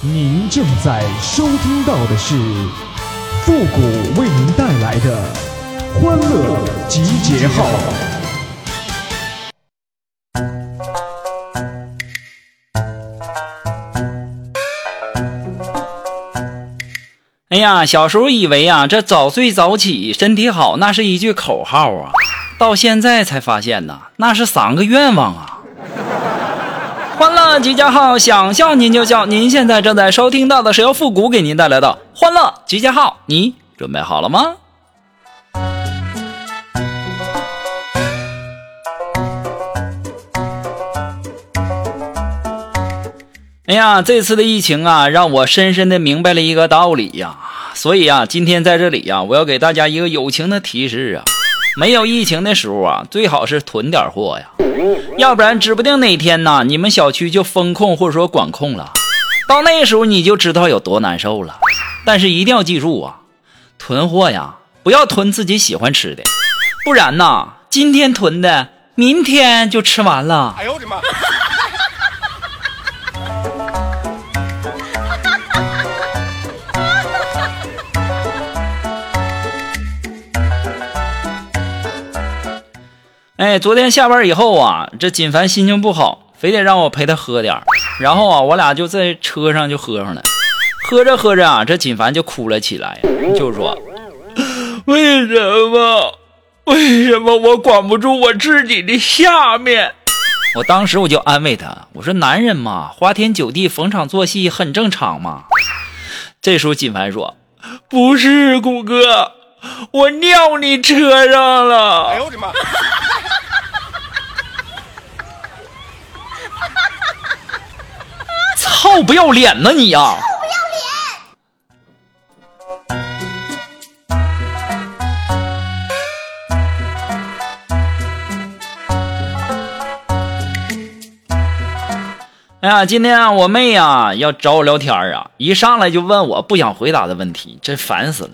您正在收听到的是复古为您带来的欢乐集结号。哎呀，小时候以为啊，这早睡早起身体好，那是一句口号啊。到现在才发现呐，那是三个愿望啊。欢乐集结号，想笑您就笑。您现在正在收听到的是由复古给您带来的欢乐集结号，你准备好了吗？哎呀，这次的疫情啊，让我深深的明白了一个道理呀。所以啊，今天在这里呀，我要给大家一个友情的提示啊。没有疫情的时候啊，最好是囤点货呀，要不然指不定哪天呢，你们小区就封控或者说管控了，到那时候你就知道有多难受了。但是一定要记住啊，囤货呀，不要囤自己喜欢吃的，不然呐，今天囤的，明天就吃完了。哎呦我的妈！哎，昨天下班以后啊，这锦凡心情不好，非得让我陪他喝点然后啊，我俩就在车上就喝上了。喝着喝着啊，这锦凡就哭了起来，就说：“为什么？为什么我管不住我自己的下面？”我当时我就安慰他，我说：“男人嘛，花天酒地，逢场作戏很正常嘛。”这时候锦凡说：“不是，谷哥，我尿你车上了。”哎呦我的妈！臭不要脸呐你呀！臭不要脸！哎呀，今天啊，我妹呀要找我聊天啊，一上来就问我不想回答的问题，真烦死了。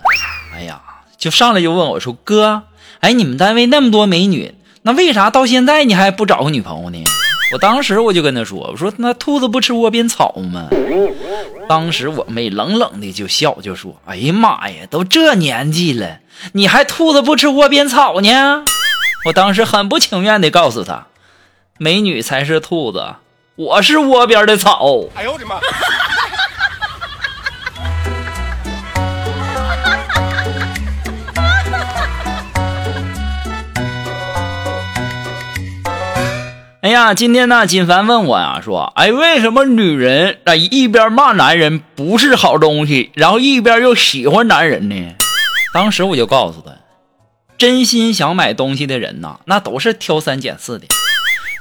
哎呀，就上来就问我说：“哥，哎，你们单位那么多美女，那为啥到现在你还不找个女朋友呢？”我当时我就跟他说：“我说那兔子不吃窝边草吗？”当时我妹冷冷的就笑，就说：“哎呀妈呀，都这年纪了，你还兔子不吃窝边草呢？”我当时很不情愿的告诉他：“美女才是兔子，我是窝边的草。”哎呦我的妈！哎呀，今天呢，金凡问我呀，说，哎，为什么女人啊一边骂男人不是好东西，然后一边又喜欢男人呢？当时我就告诉他，真心想买东西的人呐，那都是挑三拣四的，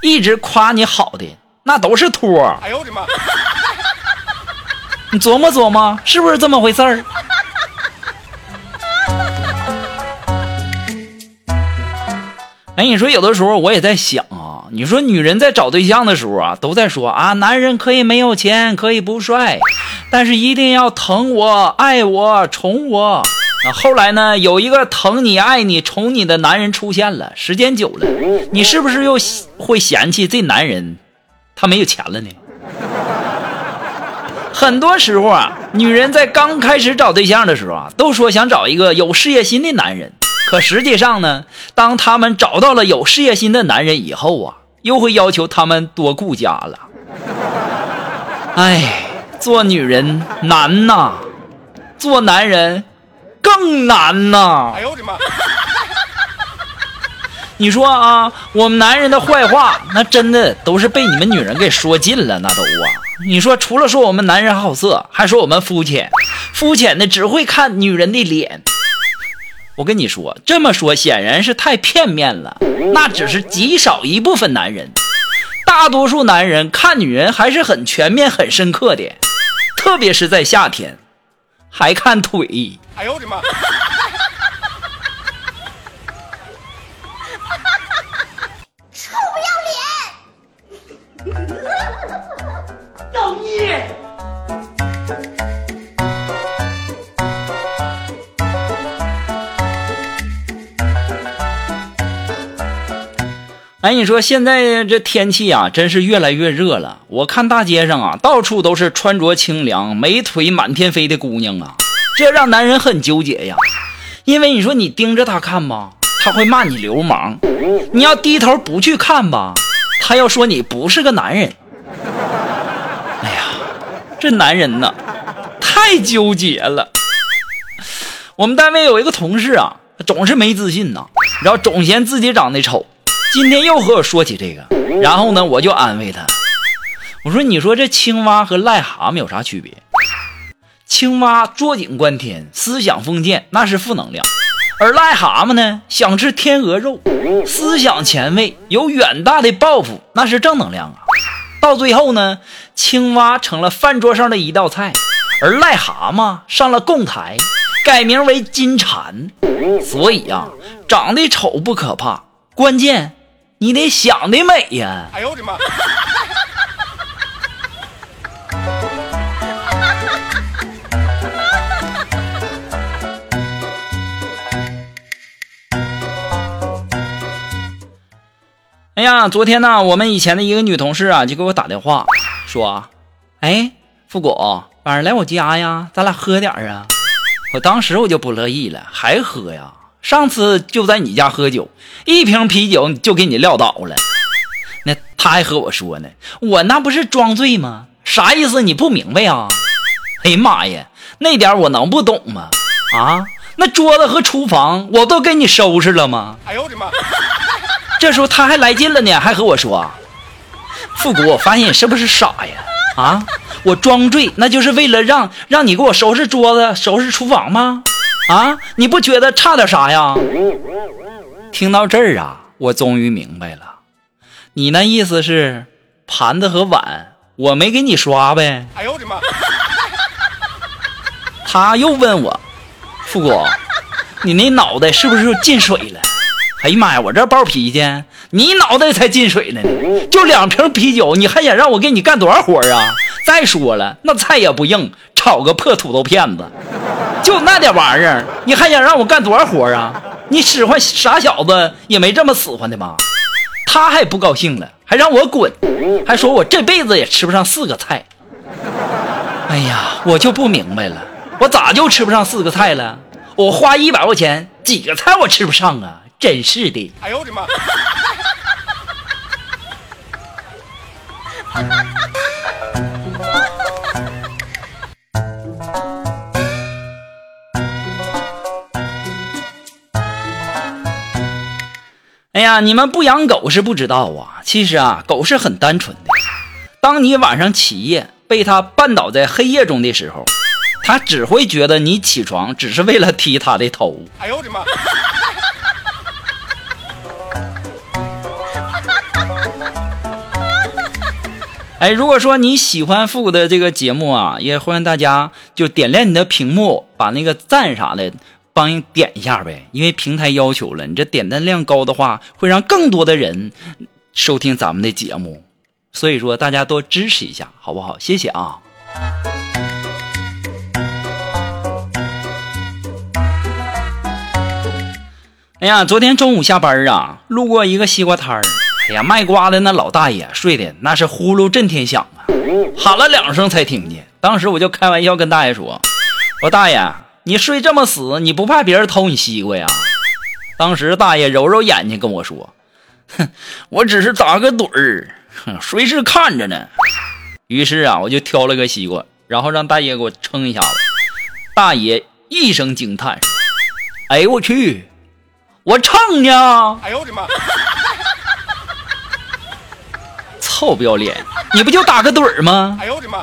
一直夸你好的那都是托。哎呦我的妈！你琢磨琢磨，是不是这么回事儿？哎，你说有的时候我也在想啊。你说女人在找对象的时候啊，都在说啊，男人可以没有钱，可以不帅，但是一定要疼我、爱我、宠我。那后来呢，有一个疼你、爱你、宠你的男人出现了，时间久了，你是不是又会嫌弃这男人他没有钱了呢？很多时候啊，女人在刚开始找对象的时候啊，都说想找一个有事业心的男人，可实际上呢，当他们找到了有事业心的男人以后啊。又会要求他们多顾家了，哎，做女人难呐，做男人更难呐。哎呦我的妈！你说啊，我们男人的坏话，那真的都是被你们女人给说尽了，那都啊。你说除了说我们男人好色，还说我们肤浅，肤浅的只会看女人的脸。我跟你说，这么说显然是太片面了。那只是极少一部分男人，大多数男人看女人还是很全面、很深刻的，特别是在夏天，还看腿。哎呦我的妈！哎，你说现在这天气啊，真是越来越热了。我看大街上啊，到处都是穿着清凉、美腿满天飞的姑娘啊，这让男人很纠结呀。因为你说你盯着她看吧，他会骂你流氓；你要低头不去看吧，他要说你不是个男人。哎呀，这男人呐，太纠结了。我们单位有一个同事啊，总是没自信呐，然后总嫌自己长得丑。今天又和我说起这个，然后呢，我就安慰他，我说：“你说这青蛙和癞蛤蟆有啥区别？青蛙坐井观天，思想封建，那是负能量；而癞蛤蟆呢，想吃天鹅肉，思想前卫，有远大的抱负，那是正能量啊。到最后呢，青蛙成了饭桌上的一道菜，而癞蛤蟆上了供台，改名为金蝉。所以呀，长得丑不可怕，关键。”你得想得美呀！哎呦我的妈！哎呀，昨天呢，我们以前的一个女同事啊，就给我打电话说：“哎，富果，晚上来我家呀，咱俩喝点啊。”我当时我就不乐意了，还喝呀？上次就在你家喝酒，一瓶啤酒就给你撂倒了。那他还和我说呢，我那不是装醉吗？啥意思？你不明白啊？哎呀妈呀，那点我能不懂吗？啊，那桌子和厨房我都给你收拾了吗？哎呦我的妈！这时候他还来劲了呢，还和我说，复古，我发现你是不是傻呀？啊，我装醉那就是为了让让你给我收拾桌子、收拾厨房吗？啊，你不觉得差点啥呀？听到这儿啊，我终于明白了，你那意思是盘子和碗我没给你刷呗？哎呦我的妈！他又问我，富哥，你那脑袋是不是进水了？哎呀妈呀，我这暴脾气，你脑袋才进水呢！就两瓶啤酒，你还想让我给你干多少活啊？再说了，那菜也不硬，炒个破土豆片子。就那点玩意儿，你还想让我干多少活啊？你使唤傻小子也没这么使唤的吧？他还不高兴了，还让我滚，还说我这辈子也吃不上四个菜。哎呀，我就不明白了，我咋就吃不上四个菜了？我花一百块钱，几个菜我吃不上啊？真是的！哎呦我的妈！哎呀，你们不养狗是不知道啊。其实啊，狗是很单纯的。当你晚上起夜被它绊倒在黑夜中的时候，它只会觉得你起床只是为了踢它的头。哎呦我的妈！哎，如果说你喜欢复古的这个节目啊，也欢迎大家就点亮你的屏幕，把那个赞啥的。帮你点一下呗，因为平台要求了，你这点赞量高的话，会让更多的人收听咱们的节目，所以说大家多支持一下，好不好？谢谢啊！哎呀，昨天中午下班啊，路过一个西瓜摊儿，哎呀，卖瓜的那老大爷睡的那是呼噜震天响啊，喊了两声才听见。当时我就开玩笑跟大爷说：“我大爷。”你睡这么死，你不怕别人偷你西瓜呀？当时大爷揉揉眼睛跟我说：“哼，我只是打个盹儿，随时看着呢。”于是啊，我就挑了个西瓜，然后让大爷给我称一下子。大爷一声惊叹：“哎呦我去，我称呢！”哎呦我的妈！臭不要脸，你不就打个盹儿吗？哎呦我的妈！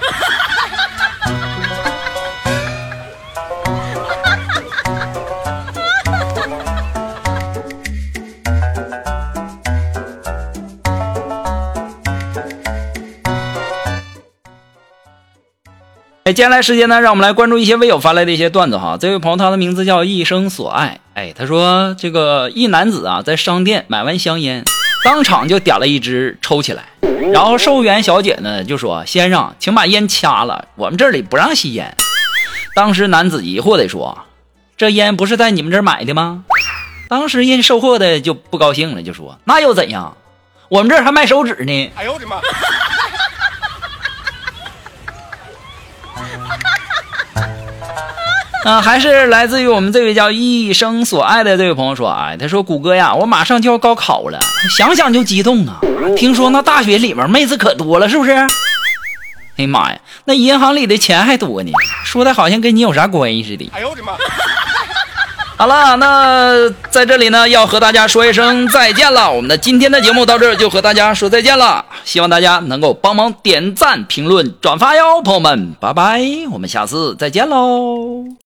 接下来时间呢，让我们来关注一些微友发来的一些段子哈。这位朋友他的名字叫一生所爱，哎，他说这个一男子啊，在商店买完香烟，当场就点了一支抽起来，然后售货员小姐呢就说：“先生，请把烟掐了，我们这里不让吸烟。”当时男子疑惑的说：“这烟不是在你们这儿买的吗？”当时人售货的就不高兴了，就说：“那又怎样？我们这儿还卖手指呢。哎呦我的妈！啊，还是来自于我们这位叫一生所爱的这位朋友说，哎，他说谷歌呀，我马上就要高考了，想想就激动啊！听说那大学里面妹子可多了，是不是？哎呀妈呀，那银行里的钱还多呢，说的好像跟你有啥关系似的。哎呦我的妈！好了，那在这里呢，要和大家说一声再见了。我们的今天的节目到这儿就和大家说再见了，希望大家能够帮忙点赞、评论、转发哟，朋友们，拜拜，我们下次再见喽。